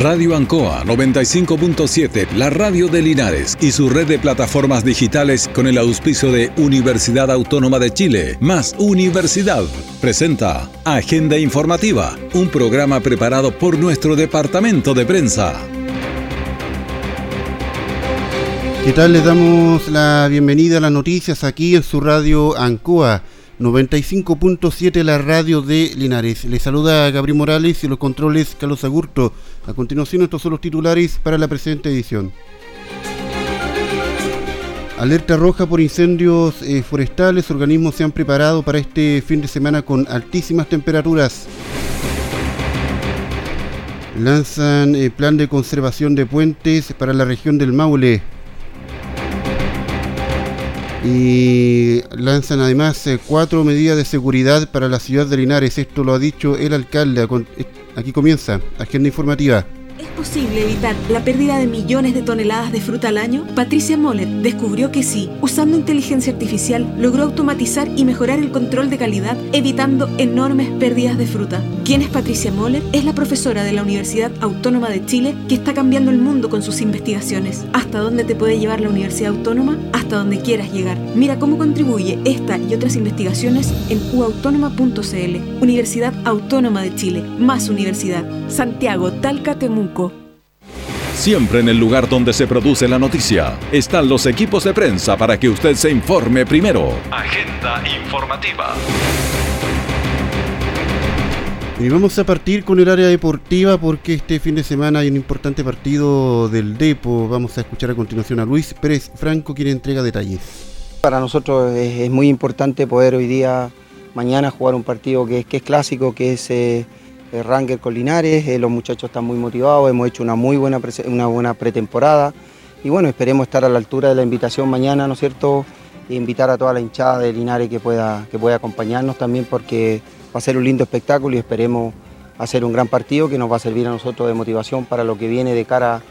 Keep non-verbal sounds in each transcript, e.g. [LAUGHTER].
Radio Ancoa 95.7, la radio de Linares y su red de plataformas digitales con el auspicio de Universidad Autónoma de Chile, más Universidad, presenta Agenda Informativa, un programa preparado por nuestro departamento de prensa. ¿Qué tal? Les damos la bienvenida a las noticias aquí en su radio Ancoa 95.7 la radio de Linares. Les saluda Gabriel Morales y los controles Carlos Agurto. A continuación estos son los titulares para la presente edición. Alerta roja por incendios eh, forestales. Organismos se han preparado para este fin de semana con altísimas temperaturas. Lanzan eh, plan de conservación de puentes para la región del Maule y lanzan además eh, cuatro medidas de seguridad para la ciudad de Linares. Esto lo ha dicho el alcalde. Aquí comienza, agenda informativa. ¿Es posible evitar la pérdida de millones de toneladas de fruta al año? Patricia Moller descubrió que sí. Usando inteligencia artificial, logró automatizar y mejorar el control de calidad, evitando enormes pérdidas de fruta. ¿Quién es Patricia Moller? Es la profesora de la Universidad Autónoma de Chile que está cambiando el mundo con sus investigaciones. ¿Hasta dónde te puede llevar la Universidad Autónoma? Hasta donde quieras llegar. Mira cómo contribuye esta y otras investigaciones en uautónoma.cl. Universidad Autónoma de Chile. Más universidad. Santiago, Talca, Temuco. Siempre en el lugar donde se produce la noticia están los equipos de prensa para que usted se informe primero. Agenda informativa. Y vamos a partir con el área deportiva porque este fin de semana hay un importante partido del Depo. Vamos a escuchar a continuación a Luis Pérez Franco quien entrega detalles. Para nosotros es, muy importante poder hoy día, mañana, jugar un partido que, es clásico, que es... Eh, Ranger con Linares, eh, los muchachos están muy motivados, hemos hecho una muy buena, una buena pretemporada y bueno, esperemos estar a la altura de la invitación mañana, ¿no es cierto? E invitar a toda la hinchada de Linares que pueda, que pueda acompañarnos también porque va a ser un lindo espectáculo y esperemos hacer un gran partido que nos va a servir a nosotros de motivación para lo que viene de cara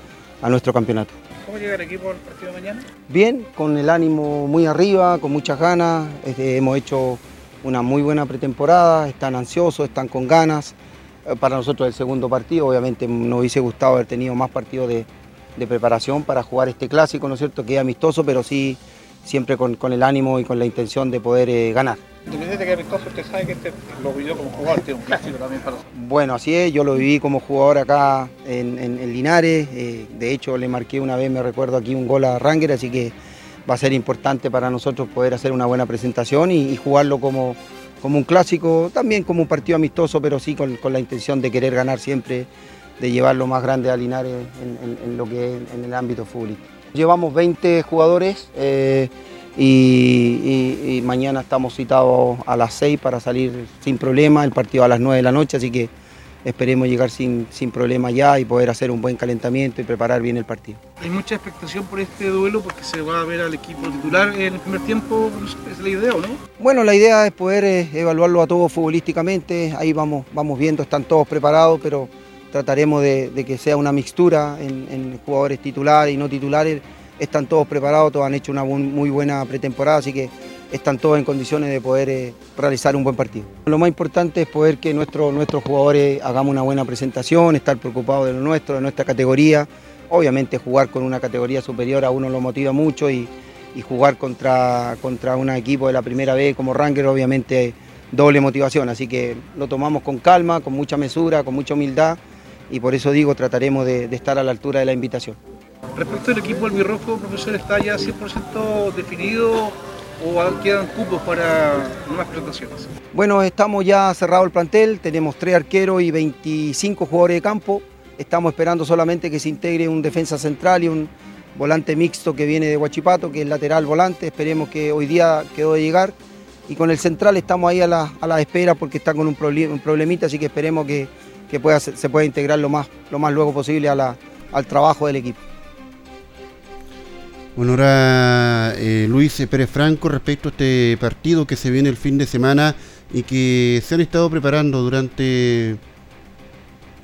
a nuestro campeonato. ¿Cómo llega el equipo al partido de mañana? Bien, con el ánimo muy arriba, con muchas ganas, este, hemos hecho una muy buena pretemporada, están ansiosos, están con ganas. Eh, para nosotros el segundo partido. Obviamente nos hubiese gustado haber tenido más partidos de, preparación para jugar este clásico, ¿no es cierto? Que es amistoso, pero sí siempre con, el ánimo y con la intención de poder eh, ganar. Independiente que amistoso, usted sabe que este lo vivió como jugador, tiene un clásico también para Bueno, así es, yo lo viví como jugador acá en, Linares, eh, de hecho le marqué una vez, me recuerdo aquí, un gol a Ranger, así que va a ser importante para nosotros poder hacer una buena presentación y jugarlo como, como un clásico, también como un partido amistoso, pero sí con, la intención de querer ganar siempre, de llevar lo más grande a Linares en, lo que es en el ámbito futbolístico. Llevamos 20 jugadores eh, y, mañana estamos citados a las 6 para salir sin problema, el partido a las 9 de la noche, así que esperemos llegar sin, sin problema ya y poder hacer un buen calentamiento y preparar bien el partido. Hay mucha expectación por este duelo porque se va a ver al equipo titular en el primer tiempo, es la idea, ¿o no? Bueno, la idea es poder eh, evaluarlo a todos futbolísticamente, ahí vamos, vamos viendo, están todos preparados, pero trataremos de, que sea una mixtura en, jugadores titulares y no titulares, están todos preparados, todos han hecho una muy buena pretemporada, así que están todos en condiciones de poder eh, realizar un buen partido. Lo más importante es poder que nuestros jugadores hagamos una buena presentación, estar preocupados de lo nuestro, de nuestra categoría. Obviamente jugar con una categoría superior a uno lo motiva mucho y, jugar contra, contra un equipo de la primera vez como Ranger obviamente doble motivación, así que lo tomamos con calma, con mucha mesura, con mucha humildad y por eso digo trataremos de, de estar a la altura de la invitación. Respecto al equipo albirrojo, profesor, ¿está ya 100% definido o quedan cupos para nuevas presentaciones? Bueno, estamos ya cerrado el plantel, tenemos tres arqueros y 25 jugadores de campo. Estamos esperando solamente que se integre un defensa central y un volante mixto que viene de Huachipato, que es lateral volante. Esperemos que hoy día quedó de llegar. Y con el central estamos ahí a la, espera porque está con un, problemita, así que esperemos que, pueda, se pueda integrar lo más, lo más luego posible al trabajo del equipo. Bueno, ahora eh, Luis Pérez Franco respecto a este partido que se viene el fin de semana y que se han estado preparando durante...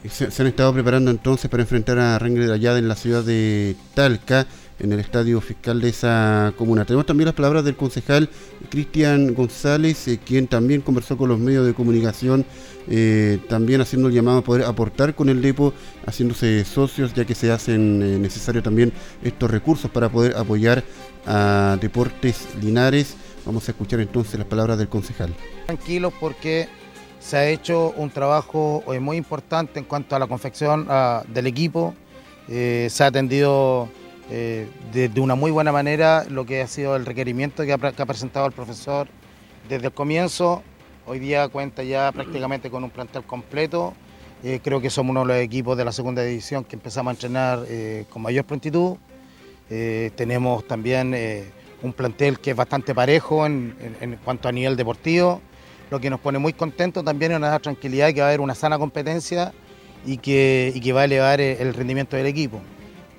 Se, han estado preparando entonces para enfrentar a Rangel de Allada en la ciudad de Talca en el estadio fiscal de esa comuna. Tenemos también las palabras del concejal Cristian González, eh, quien también conversó con los medios de comunicación, eh, también haciendo el llamado a poder aportar con el DEPO, haciéndose socios, ya que se hacen eh, necesarios también estos recursos para poder apoyar a Deportes Linares. Vamos a escuchar entonces las palabras del concejal. Tranquilos porque se ha hecho un trabajo muy importante en cuanto a la confección ah, del equipo. se ha atendido eh, de, una muy buena manera lo que ha sido el requerimiento que ha, presentado el profesor desde el comienzo. Hoy día cuenta ya [CLEARS THROAT] prácticamente con un plantel completo. Eh, creo que somos uno de los equipos de la segunda división que empezamos a entrenar eh, con mayor prontitud. tenemos también un plantel que es bastante parejo en, cuanto a nivel deportivo, lo que nos pone muy contentos también es una tranquilidad que va a haber una sana competencia y que, y que va a elevar el rendimiento del equipo.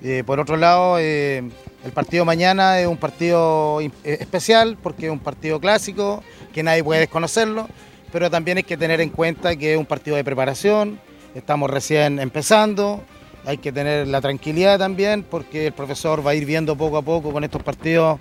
Eh, por otro lado, eh, el partido mañana es un partido eh, especial porque es un partido clásico, que nadie puede desconocerlo, pero también hay que tener en cuenta que es un partido de preparación, estamos recién empezando, hay que tener la tranquilidad también porque el profesor va a ir viendo poco a poco con estos partidos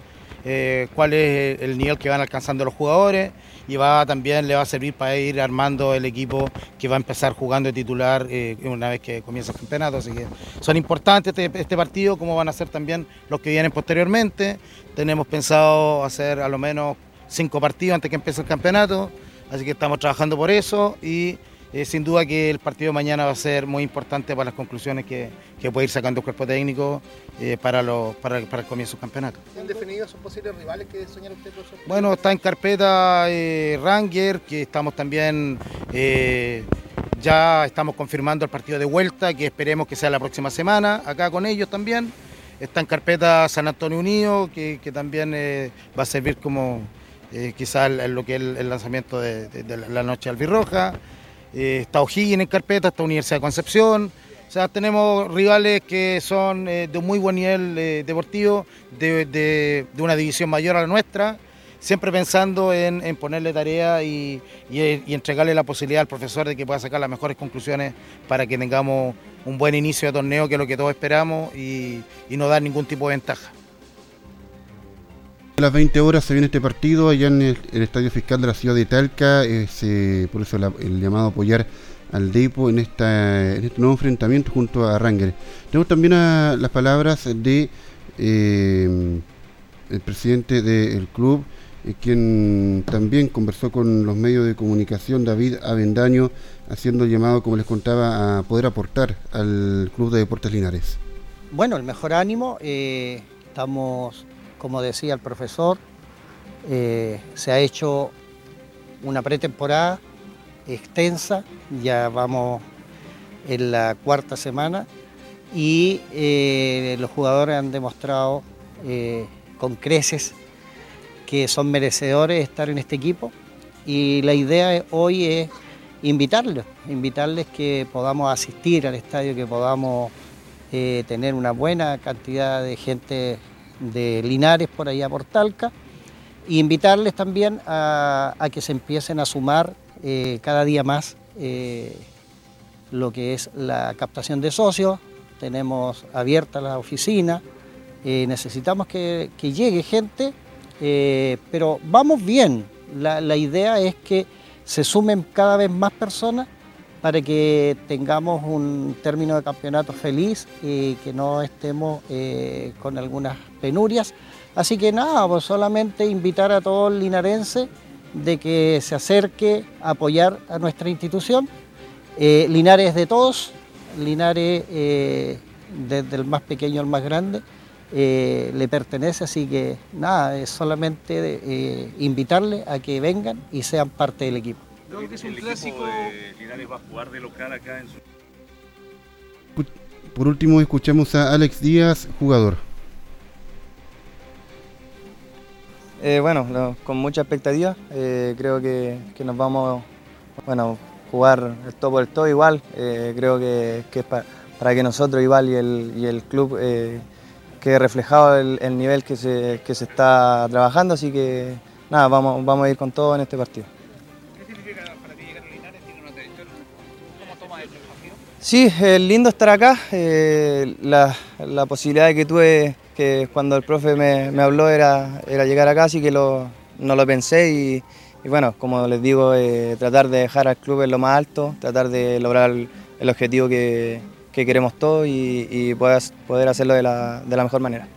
cuál es el nivel que van alcanzando los jugadores y va también le va a servir para ir armando el equipo que va a empezar jugando de titular eh, una vez que comience el campeonato. Así que son importantes este, este, partido, como van a ser también los que vienen posteriormente. Tenemos pensado hacer a lo menos cinco partidos antes que empiece el campeonato, así que estamos trabajando por eso y eh, sin duda que el partido de mañana va a ser muy importante para las conclusiones que, puede ir sacando el cuerpo técnico eh, para, para, el comienzo del campeonato. ¿Han definido sus posibles rivales que soñan usted, profesor? Bueno, está en carpeta eh, Ranger, que estamos también, ya estamos confirmando el partido de vuelta, que esperemos que sea la próxima semana, acá con ellos también. Está en carpeta San Antonio Unido, que, también va a servir como quizás lo que es el, lanzamiento de, de la noche albirroja. Eh, está O'Higgins en carpeta, está Universidad de Concepción. O sea, tenemos rivales que son eh, de un muy buen nivel eh, deportivo, de, una división mayor a la nuestra, siempre pensando en, ponerle tarea y, entregarle la posibilidad al profesor de que pueda sacar las mejores conclusiones para que tengamos un buen inicio de torneo, que es lo que todos esperamos, y no dar ningún tipo de ventaja. A las 20 horas se viene este partido allá en el, Estadio Fiscal de la ciudad de Talca, por eso el llamado a apoyar al Depo en, este nuevo enfrentamiento junto a Ranger. Tenemos también las palabras de eh, el presidente del club, eh, quien también conversó con los medios de comunicación, David Avendaño, haciendo llamado, como les contaba, a poder aportar al Club de Deportes Linares. Bueno, el mejor ánimo, eh, estamos como decía el profesor, eh, se ha hecho una pretemporada extensa, ya vamos en la cuarta semana y eh, los jugadores han demostrado eh, con creces que son merecedores estar en este equipo y la idea hoy es invitarlos, invitarles que podamos asistir al estadio, que podamos tener una buena cantidad de gente de Linares por allá por Talca, e invitarles también a, que se empiecen a sumar eh, cada día más eh, lo que es la captación de socios, tenemos abierta la oficina, eh, necesitamos que, llegue gente, pero vamos bien, la idea es que se sumen cada vez más personas para que tengamos un término de campeonato feliz y que no estemos eh, con algunas penurias. Así que nada, pues solamente invitar a todo el linarense de que se acerque a apoyar a nuestra institución. Eh, Linares de todos, Linares eh, desde el más pequeño al más grande, le pertenece, así que nada, es solamente invitarle a que vengan y sean parte del equipo que es un clásico. De Linares va a jugar de local acá en su... Por último, escuchamos a Alex Díaz, jugador. Eh, bueno, con mucha expectativa. Eh, creo que, nos vamos bueno, jugar el todo el todo igual. Eh, creo que, es para, que nosotros igual y el, y el club quede reflejado el, nivel que se, que se está trabajando. Así que nada, vamos, vamos a ir con todo en este partido. Sí, es lindo estar acá. Eh, la, posibilidad que tuve que cuando el profe me, habló era, era llegar acá, así que lo, no lo pensé y, bueno, como les digo, eh, tratar de dejar al club en lo más alto, tratar de lograr el, objetivo que, que, queremos todos y, poder, hacerlo de la, la mejor manera.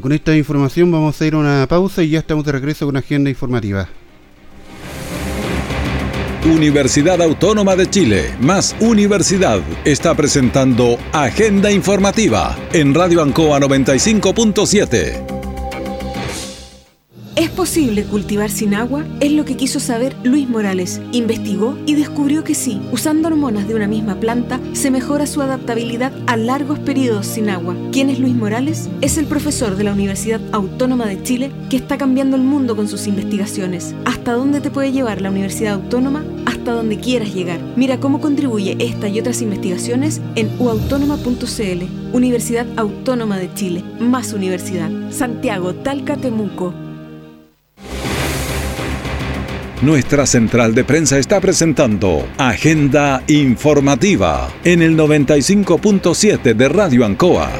Con esta información vamos a ir a una pausa y ya estamos de regreso con agenda informativa. Universidad Autónoma de Chile, más Universidad, está presentando Agenda Informativa en Radio Ancoa 95.7. ¿Es posible cultivar sin agua? Es lo que quiso saber Luis Morales. Investigó y descubrió que sí, usando hormonas de una misma planta, se mejora su adaptabilidad a largos periodos sin agua. ¿Quién es Luis Morales? Es el profesor de la Universidad Autónoma de Chile que está cambiando el mundo con sus investigaciones. ¿Hasta dónde te puede llevar la Universidad Autónoma? Hasta donde quieras llegar. Mira cómo contribuye esta y otras investigaciones en uautónoma.cl. Universidad Autónoma de Chile. Más universidad. Santiago, Talca, Temuco. Nuestra central de prensa está presentando Agenda Informativa en el 95.7 de Radio Ancoa.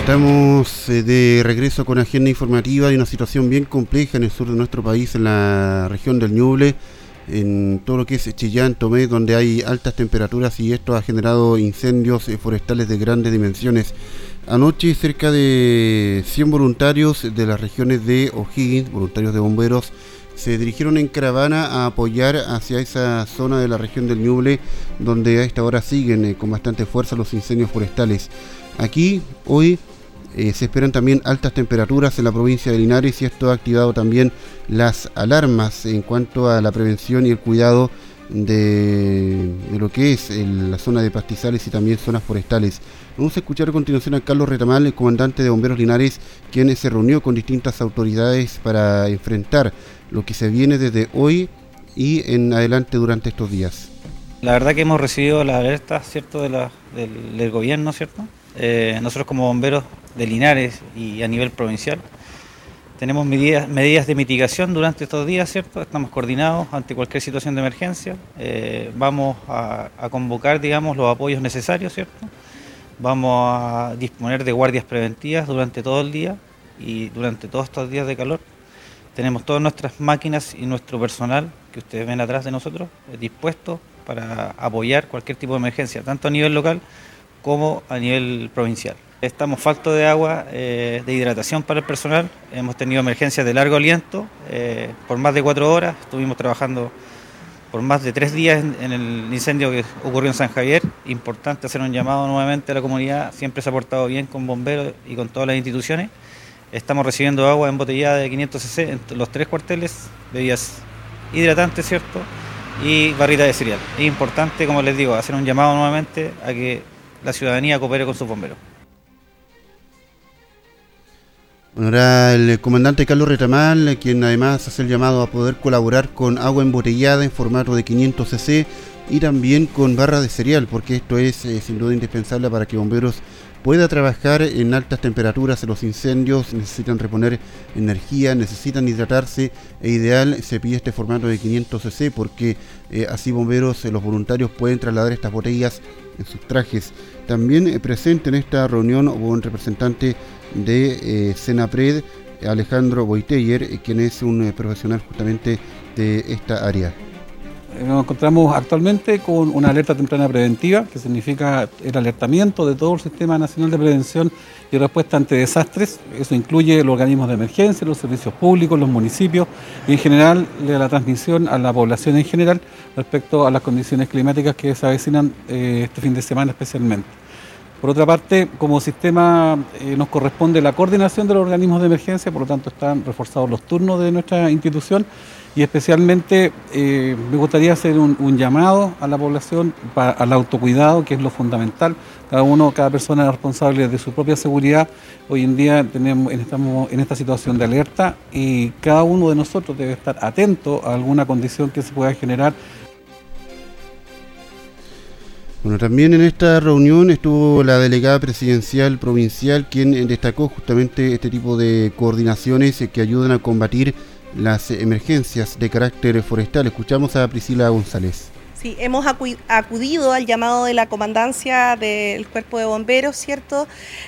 Estamos eh, de regreso con agenda informativa y una situación bien compleja en el sur de nuestro país, en la región del Ñuble, en todo lo que es Chillán, Tomé, donde hay altas temperaturas y esto ha generado incendios eh, forestales de grandes dimensiones. Anoche cerca de 100 voluntarios de las regiones de O'Higgins, voluntarios de bomberos, se dirigieron en caravana a apoyar hacia esa zona de la región del Ñuble, donde a esta hora siguen eh, con bastante fuerza los incendios forestales. Aquí, hoy, eh, se esperan también altas temperaturas en la provincia de Linares y esto ha activado también las alarmas en cuanto a la prevención y el cuidado de, de lo que es la zona de pastizales y también zonas forestales. Vamos a escuchar a continuación a Carlos Retamal, el comandante de Bomberos Linares, quien se reunió con distintas autoridades para enfrentar lo que se viene desde hoy y en adelante durante estos días. La verdad que hemos recibido la alerta ¿cierto? Del, del, gobierno, ¿cierto? Eh, nosotros como bomberos de Linares y a nivel provincial tenemos medidas, de mitigación durante estos días, ¿cierto? Estamos coordinados ante cualquier situación de emergencia. Eh, vamos a, a, convocar, digamos, los apoyos necesarios, ¿cierto? Vamos a disponer de guardias preventivas durante todo el día y durante todos estos días de calor. Tenemos todas nuestras máquinas y nuestro personal que ustedes ven atrás de nosotros eh, dispuestos para apoyar cualquier tipo de emergencia, tanto a nivel local como a nivel provincial. Estamos faltos de agua, eh, de hidratación para el personal. Hemos tenido emergencias de largo aliento eh, por más de cuatro horas. Estuvimos trabajando por más de tres días en, el incendio que ocurrió en San Javier. Importante hacer un llamado nuevamente a la comunidad. Siempre se ha portado bien con bomberos y con todas las instituciones. Estamos recibiendo agua embotellada de 500 cc en los tres cuarteles, bebidas hidratantes, ¿cierto? Y barrita de cereal. Es importante, como les digo, hacer un llamado nuevamente a que la ciudadanía coopere con sus bomberos. Bueno, el comandante Carlos Retamal, quien además hace el llamado a poder colaborar con agua embotellada en formato de 500 cc y también con barra de cereal, porque esto es eh, sin duda indispensable para que bomberos pueda trabajar en altas temperaturas en los incendios, necesitan reponer energía, necesitan hidratarse e ideal se pide este formato de 500 cc porque eh, así bomberos, eh, los voluntarios pueden trasladar estas botellas en sus trajes. También eh, presente en esta reunión hubo un representante de Senapred, Alejandro Boiteyer, quien es un profesional justamente de esta área. Nos encontramos actualmente con una alerta temprana preventiva, que significa el alertamiento de todo el Sistema Nacional de Prevención y Respuesta ante Desastres. Eso incluye los organismos de emergencia, los servicios públicos, los municipios y en general la transmisión a la población en general respecto a las condiciones climáticas que se avecinan eh, este fin de semana especialmente. Por otra parte, como sistema eh, nos corresponde la coordinación de los organismos de emergencia, por lo tanto están reforzados los turnos de nuestra institución y especialmente eh, me gustaría hacer un, llamado a la población para, al autocuidado, que es lo fundamental. Cada uno, cada persona es responsable de su propia seguridad. Hoy en día estamos en esta situación de alerta y cada uno de nosotros debe estar atento a alguna condición que se pueda generar bueno, también en esta reunión estuvo la delegada presidencial provincial, quien destacó justamente este tipo de coordinaciones que ayudan a combatir las emergencias de carácter forestal. Escuchamos a Priscila González. Sí, hemos acudido al llamado de la comandancia del cuerpo de bomberos, ¿cierto?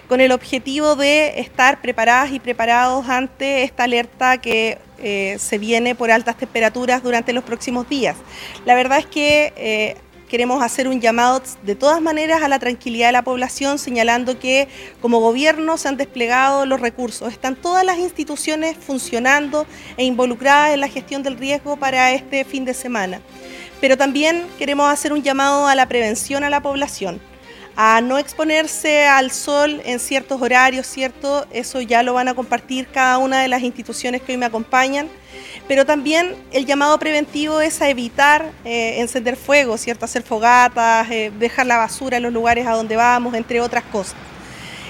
Con el objetivo de estar preparadas y preparados ante esta alerta que eh, se viene por altas temperaturas durante los próximos días. La verdad es que eh, queremos hacer un llamado de todas maneras a la tranquilidad de la población, señalando que como gobierno se han desplegado los recursos, están todas las instituciones funcionando e involucradas en la gestión del riesgo para este fin de semana. Pero también queremos hacer un llamado a la prevención a la población a no exponerse al sol en ciertos horarios, ¿cierto? Eso ya lo van a compartir cada una de las instituciones que hoy me acompañan. Pero también el llamado preventivo es a evitar eh, encender fuego, ¿cierto? Hacer fogatas, eh, dejar la basura en los lugares a donde vamos, entre otras cosas.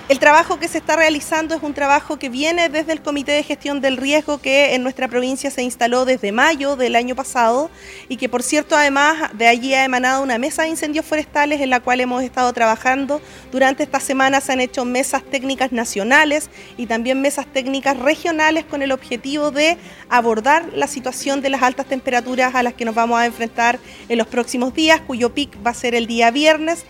El trabajo que se está realizando es un trabajo que viene desde el Comité de Gestión del Riesgo que en nuestra provincia se instaló desde mayo del año pasado y que por cierto además de allí ha emanado una mesa de incendios forestales en la cual hemos estado trabajando. Durante esta semana se han hecho mesas técnicas nacionales y también mesas técnicas regionales con el objetivo de abordar la situación de las altas temperaturas a las que nos vamos a enfrentar en los próximos días, cuyo pic va a ser el día viernes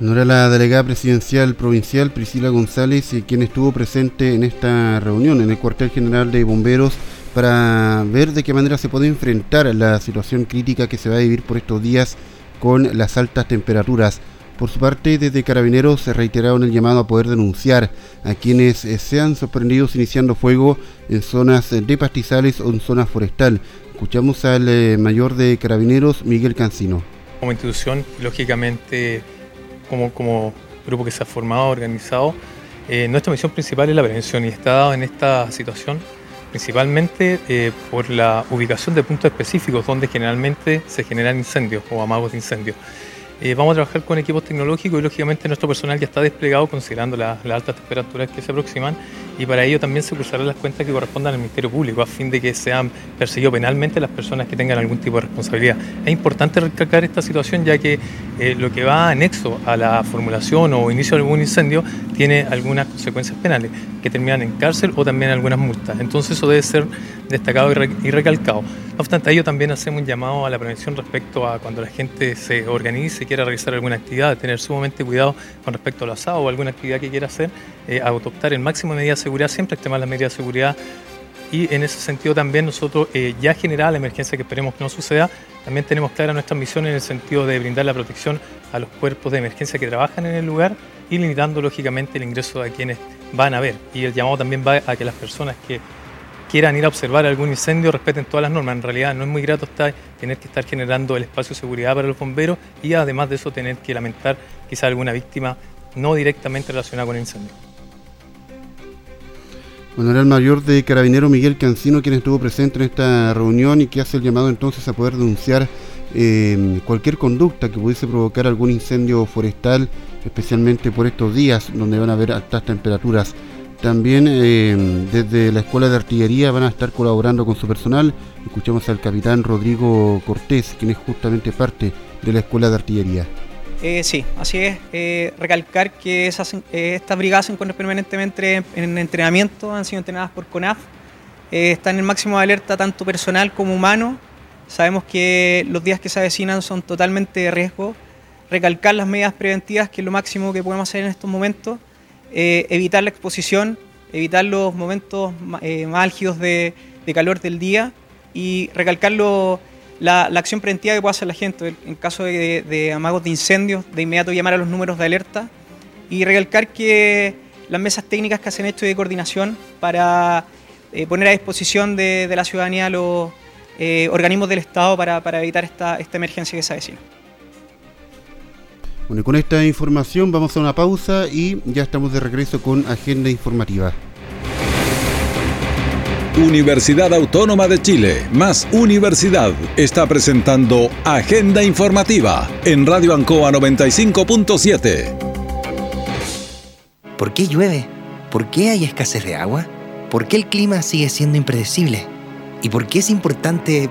no era la delegada presidencial provincial Priscila González quien estuvo presente en esta reunión en el cuartel general de bomberos para ver de qué manera se puede enfrentar la situación crítica que se va a vivir por estos días con las altas temperaturas. Por su parte, desde Carabineros se reiteraron el llamado a poder denunciar a quienes eh, sean sorprendidos iniciando fuego en zonas de pastizales o en zonas forestal. Escuchamos al eh, mayor de Carabineros, Miguel Cancino. Como institución, lógicamente como, grupo que se ha formado, organizado, eh, nuestra misión principal es la prevención y está dado en esta situación principalmente eh, por la ubicación de puntos específicos donde generalmente se generan incendios o amagos de incendios. Eh, vamos a trabajar con equipos tecnológicos y lógicamente nuestro personal ya está desplegado considerando las altas temperaturas que se aproximan y para ello también se cruzarán las cuentas que correspondan al Ministerio Público a fin de que sean perseguidos penalmente las personas que tengan algún tipo de responsabilidad. Es importante recalcar esta situación ya que eh, lo que va anexo a la formulación o inicio de algún incendio tiene algunas consecuencias penales que terminan en cárcel o también algunas multas. Entonces eso debe ser destacado y, recalcado. No obstante, a ello también hacemos un llamado a la prevención respecto a cuando la gente se organice quiera realizar alguna actividad, tener sumamente cuidado con respecto al asado o alguna actividad que quiera hacer, eh, adoptar el máximo de medidas de seguridad, siempre extremar las medidas de seguridad y en ese sentido también nosotros, eh, ya generada la emergencia que esperemos que no suceda, también tenemos clara nuestra misión en el sentido de brindar la protección a los cuerpos de emergencia que trabajan en el lugar y limitando lógicamente el ingreso de quienes van a ver. Y el llamado también va a que las personas que quieran ir a observar algún incendio respeten todas las normas. En realidad no es muy grato tener que estar generando el espacio de seguridad para los bomberos y además de eso tener que lamentar quizá alguna víctima no directamente relacionada con el incendio. El mayor de Carabinero Miguel Cancino quien estuvo presente en esta reunión y que hace el llamado entonces a poder denunciar eh, cualquier conducta que pudiese provocar algún incendio forestal, especialmente por estos días donde van a haber altas temperaturas. También eh, desde la Escuela de Artillería van a estar colaborando con su personal. Escuchamos al capitán Rodrigo Cortés, quien es justamente parte de la Escuela de Artillería. Eh, sí, así es. Eh, recalcar que esas, estas brigadas se encuentran permanentemente en entrenamiento, han sido entrenadas por CONAF, están en máximo de alerta tanto personal como humano. Sabemos que los días que se avecinan son totalmente de riesgo. Recalcar las medidas preventivas, que es lo máximo que podemos hacer en estos momentos eh, evitar la exposición, evitar los momentos eh, más álgidos de, calor del día y recalcar la, acción preventiva que puede hacer la gente en caso de, amagos de incendios, de inmediato llamar a los números de alerta y recalcar que las mesas técnicas que se han hecho de coordinación para eh, poner a disposición de, la ciudadanía los organismos del Estado para, evitar esta, esta emergencia que se avecina. Bueno, con esta información vamos a una pausa y ya estamos de regreso con Agenda Informativa. Universidad Autónoma de Chile, más Universidad, está presentando Agenda Informativa en Radio Ancoa 95.7. ¿Por qué llueve? ¿Por qué hay escasez de agua? ¿Por qué el clima sigue siendo impredecible? ¿Y por qué es importante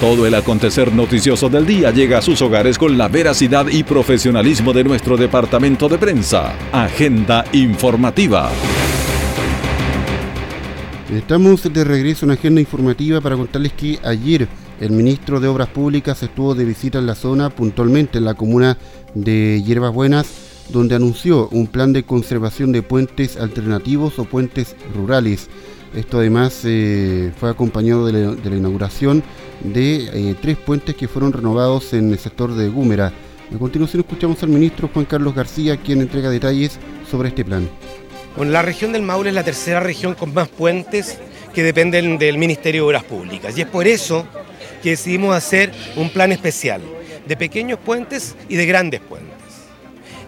Todo el acontecer noticioso del día llega a sus hogares con la veracidad y profesionalismo de nuestro departamento de prensa. Agenda informativa. Estamos de regreso en agenda informativa para contarles que ayer el ministro de Obras Públicas estuvo de visita en la zona, puntualmente en la comuna de Hierbas Buenas, donde anunció un plan de conservación de puentes alternativos o puentes rurales. Esto además eh, fue acompañado de la, inauguración de eh, tres puentes que fueron renovados en el sector de Gúmera. A continuación escuchamos al ministro Juan Carlos García, quien entrega detalles sobre este plan. Bueno, la región del Maule es la tercera región con más puentes que dependen del Ministerio de Obras Públicas. Y es por eso que decidimos hacer un plan especial de pequeños puentes y de grandes puentes.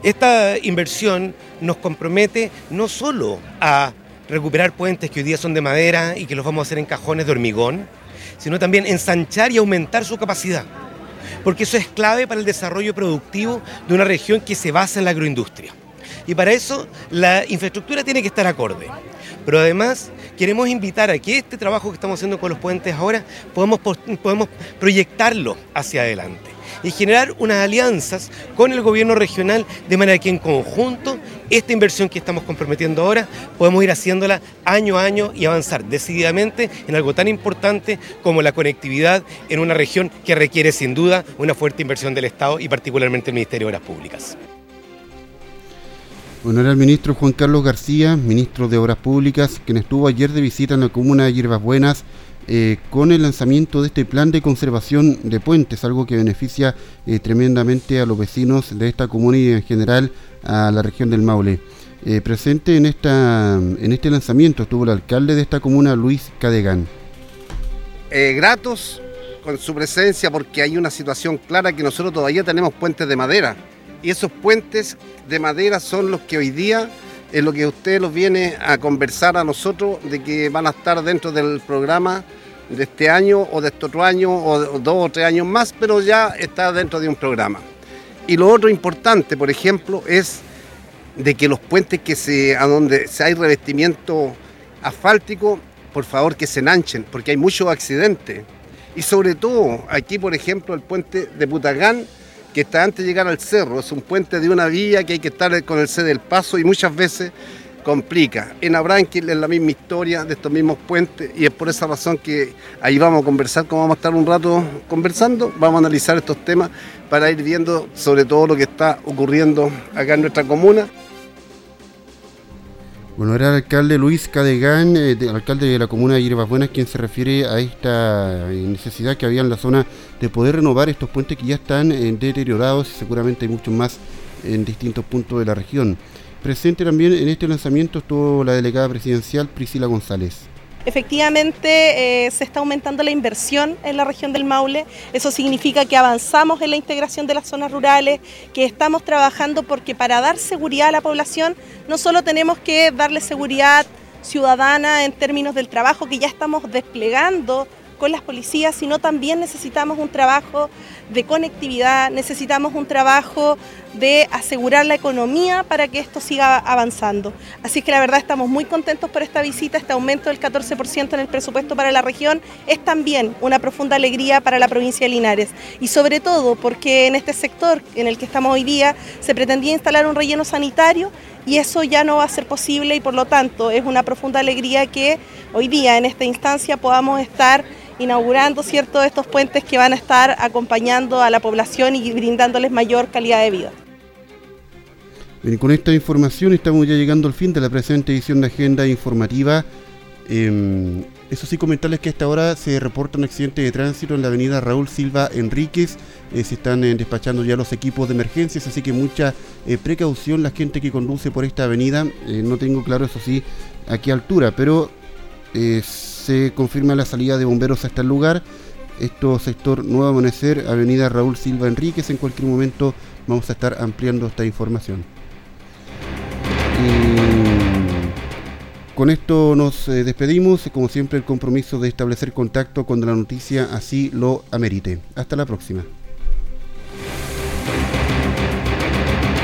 Esta inversión nos compromete no solo a recuperar puentes que hoy día son de madera y que los vamos a hacer en cajones de hormigón, sino también ensanchar y aumentar su capacidad. Porque eso es clave para el desarrollo productivo de una región que se basa en la agroindustria. Y para eso la infraestructura tiene que estar acorde. Pero además queremos invitar a que este trabajo que estamos haciendo con los puentes ahora podemos, podemos proyectarlo hacia adelante y generar unas alianzas con el gobierno regional de manera que en conjunto esta inversión que estamos comprometiendo ahora podemos ir haciéndola año a año y avanzar decididamente en algo tan importante como la conectividad en una región que requiere sin duda una fuerte inversión del Estado y particularmente el Ministerio de Obras Públicas. Bueno, era el ministro Juan Carlos García, ministro de Obras Públicas, quien estuvo ayer de visita en la comuna de Hierbas Buenas eh, con el lanzamiento de este plan de conservación de puentes, algo que beneficia eh, tremendamente a los vecinos de esta comuna y en general a la región del Maule. Eh, presente en, en este lanzamiento estuvo el alcalde de esta comuna, Luis Cadegán. gratos con su presencia porque hay una situación clara que nosotros todavía tenemos puentes de madera y esos puentes de madera son los que hoy día es lo que usted los viene a conversar a nosotros de que van a estar dentro del programa de este año o de este otro año o dos o tres años más, pero ya está dentro de un programa. Y lo otro importante, por ejemplo, es de que los puentes que se, donde se hay revestimiento asfáltico, por favor que se enanchen, porque hay muchos accidentes. Y sobre todo, aquí por ejemplo, el puente de Putagán, que está antes de llegar al cerro, es un puente de una vía que hay que estar con el C del paso y muchas veces complica. En Abranquil es la misma historia de estos mismos puentes y es por esa razón que ahí vamos a conversar, como vamos a estar un rato conversando, vamos a analizar estos temas para ir viendo sobre todo lo que está ocurriendo acá en nuestra comuna. Bueno, era el alcalde Luis Cadegán, eh, alcalde de la comuna de Hierbas Buenas, quien se refiere a esta necesidad que había en la zona de poder renovar estos puentes que ya están eh, deteriorados y seguramente hay muchos más en distintos puntos de la región. Presente también en este lanzamiento estuvo la delegada presidencial Priscila González. Efectivamente, eh, se está aumentando la inversión en la región del Maule. Eso significa que avanzamos en la integración de las zonas rurales, que estamos trabajando porque para dar seguridad a la población no solo tenemos que darle seguridad ciudadana en términos del trabajo que ya estamos desplegando con las policías, sino también necesitamos un trabajo de conectividad, necesitamos un trabajo de asegurar la economía para que esto siga avanzando. Así que la verdad estamos muy contentos por esta visita, este aumento del 14% en el presupuesto para la región es también una profunda alegría para la provincia de Linares y sobre todo porque en este sector en el que estamos hoy día se pretendía instalar un relleno sanitario y eso ya no va a ser posible y por lo tanto es una profunda alegría que hoy día en esta instancia podamos estar inaugurando cierto, estos puentes que van a estar acompañando a la población y brindándoles mayor calidad de vida. con esta información estamos ya llegando al fin de la presente edición de Agenda Informativa. Em, eso sí, comentarles que a esta hora se reporta un accidente de tránsito en la avenida Raúl Silva Enríquez. Eh, se están eh, despachando ya los equipos de emergencias, así que mucha eh, precaución la gente que conduce por esta avenida. no tengo claro, eso sí, a qué altura, pero se confirma la salida de bomberos hasta el lugar. Esto sector Nuevo Amanecer, Avenida Raúl Silva Enríquez. En cualquier momento vamos a estar ampliando esta información. con esto nos eh, despedimos, como siempre el compromiso de establecer contacto cuando la noticia así lo amerite. Hasta la próxima.